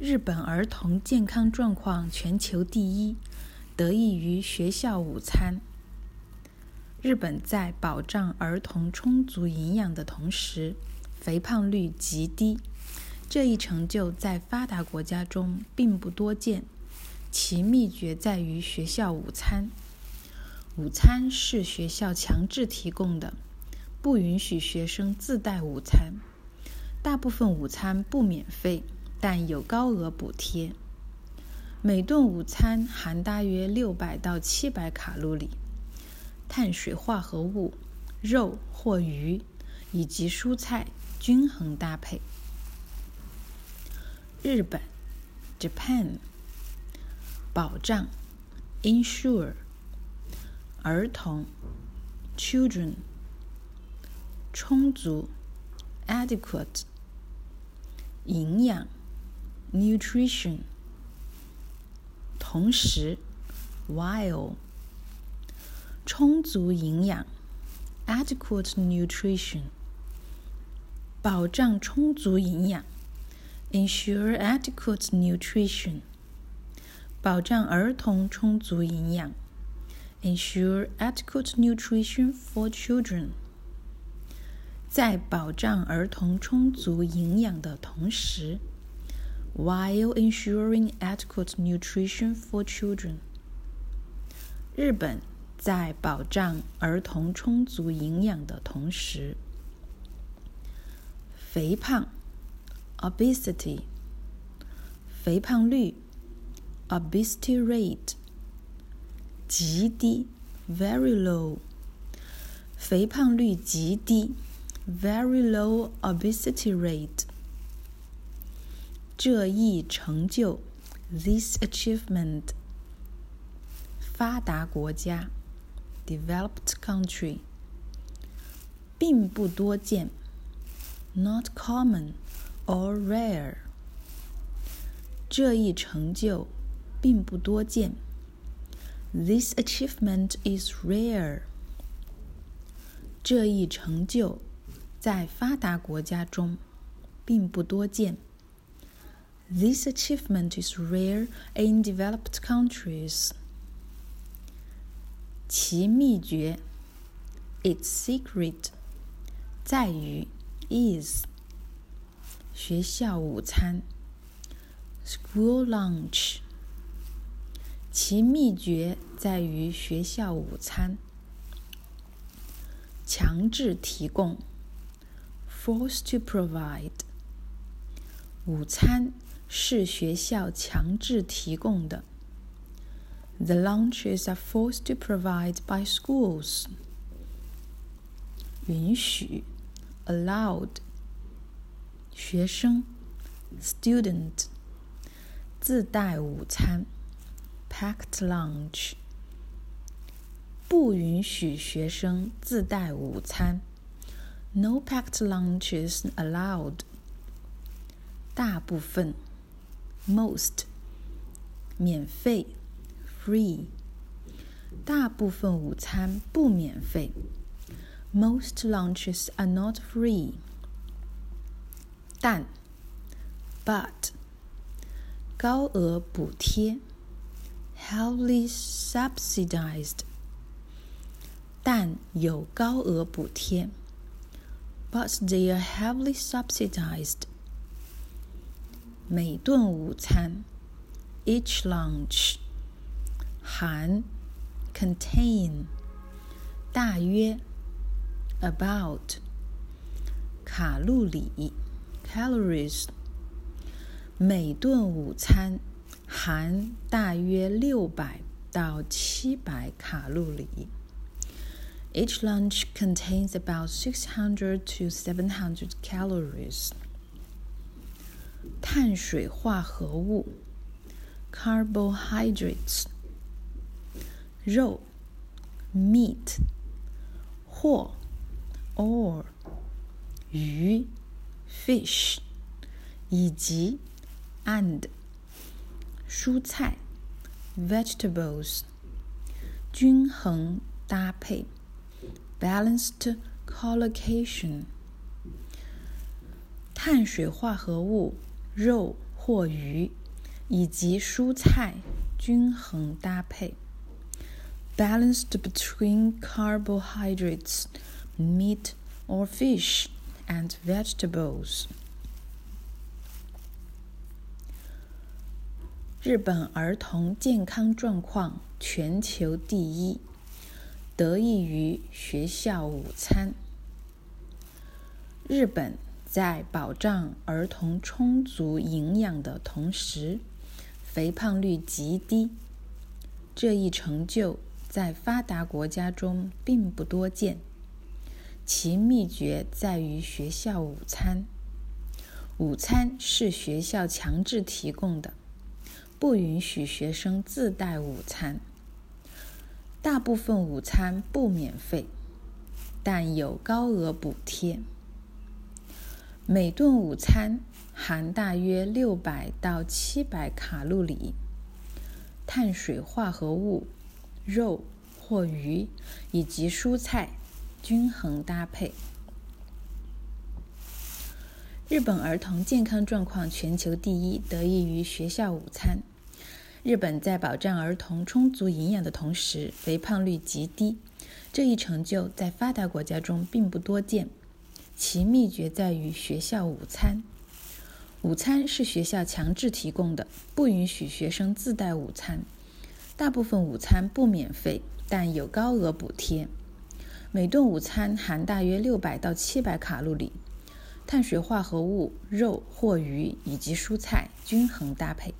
日本儿童健康状况全球第一，得益于学校午餐。日本在保障儿童充足营养的同时，肥胖率极低。这一成就在发达国家中并不多见，其秘诀在于学校午餐。午餐是学校强制提供的，不允许学生自带午餐。大部分午餐不免费，但有高额补贴。每顿午餐含大约六百到七百卡路里，碳水化合物、肉或鱼以及蔬菜均衡搭配。日本，Japan，保障，insure，儿童，children，充足，adequate，营养 ，nutrition，同时，while，充足营养，adequate nutrition，保障充足营养。Ensure adequate nutrition，保障儿童充足营养。Ensure adequate nutrition for children，在保障儿童充足营养的同时 ，while ensuring adequate nutrition for children，日本在保障儿童充足营养的同时，肥胖。obesity 肥胖率 obesity rate 极低 very low 肥胖率极低 very low obesity rate 这一成就 this achievement 发达国家 developed country 并不多见 not common or rare，这一成就并不多见。This achievement is rare。这一成就在发达国家中并不多见。 This achievement is rare in developed countries。其秘诀，its secret，在于 is。学校午餐，school lunch。其秘诀在于学校午餐，强制提供，force to provide。 午餐是学校强制提供的，the lunches are forced to provide by schools。允许，allowed。学生，student，自带午餐，packed lunch，不允许学生自带午餐，no packed lunches allowed。 大部分，most，免费，free。大部分午餐不免费，most lunches are not free。但，but，高额补贴，heavily subsidized，但有高额补贴，but they are heavily subsidized。 每顿午餐，each lunch，含，contain，大约，about，卡路里。calories，每顿午餐含大约六百到七百卡路里。Each lunch contains about 600 to 700 calories. 碳水化合物 carbohydrates 肉 meat 或 or 鱼 fish，以及 and 蔬菜 vegetables，均衡搭配 balanced collocation，碳水化合物肉 或鱼以及蔬菜均衡搭配。Balanced between carbohydrates, meat or fish, and vegetables. 日本儿童健康状况全球第一，得益于学校午餐。日本 在保障儿童充足营养的同时，肥胖率极低。这一成就在发达国家中并不多见。其秘诀在于学校午餐。午餐是学校强制提供的。不允许学生自带午餐。大部分午餐不免费，但有高额补贴。每顿午餐含大约六百到七百卡路里，碳水化合物、肉或鱼以及蔬菜均衡搭配。日本儿童健康状况全球第一，得益于学校午餐。日本在保障儿童充足营养的同时，肥胖率极低。这一成就在发达国家中并不多见。其秘诀在于学校午餐。午餐是学校强制提供的，不允许学生自带午餐。大部分午餐不免费，但有高额补贴。每顿午餐含大约六百到七百卡路里。碳水化合物、肉或鱼以及蔬菜均衡搭配。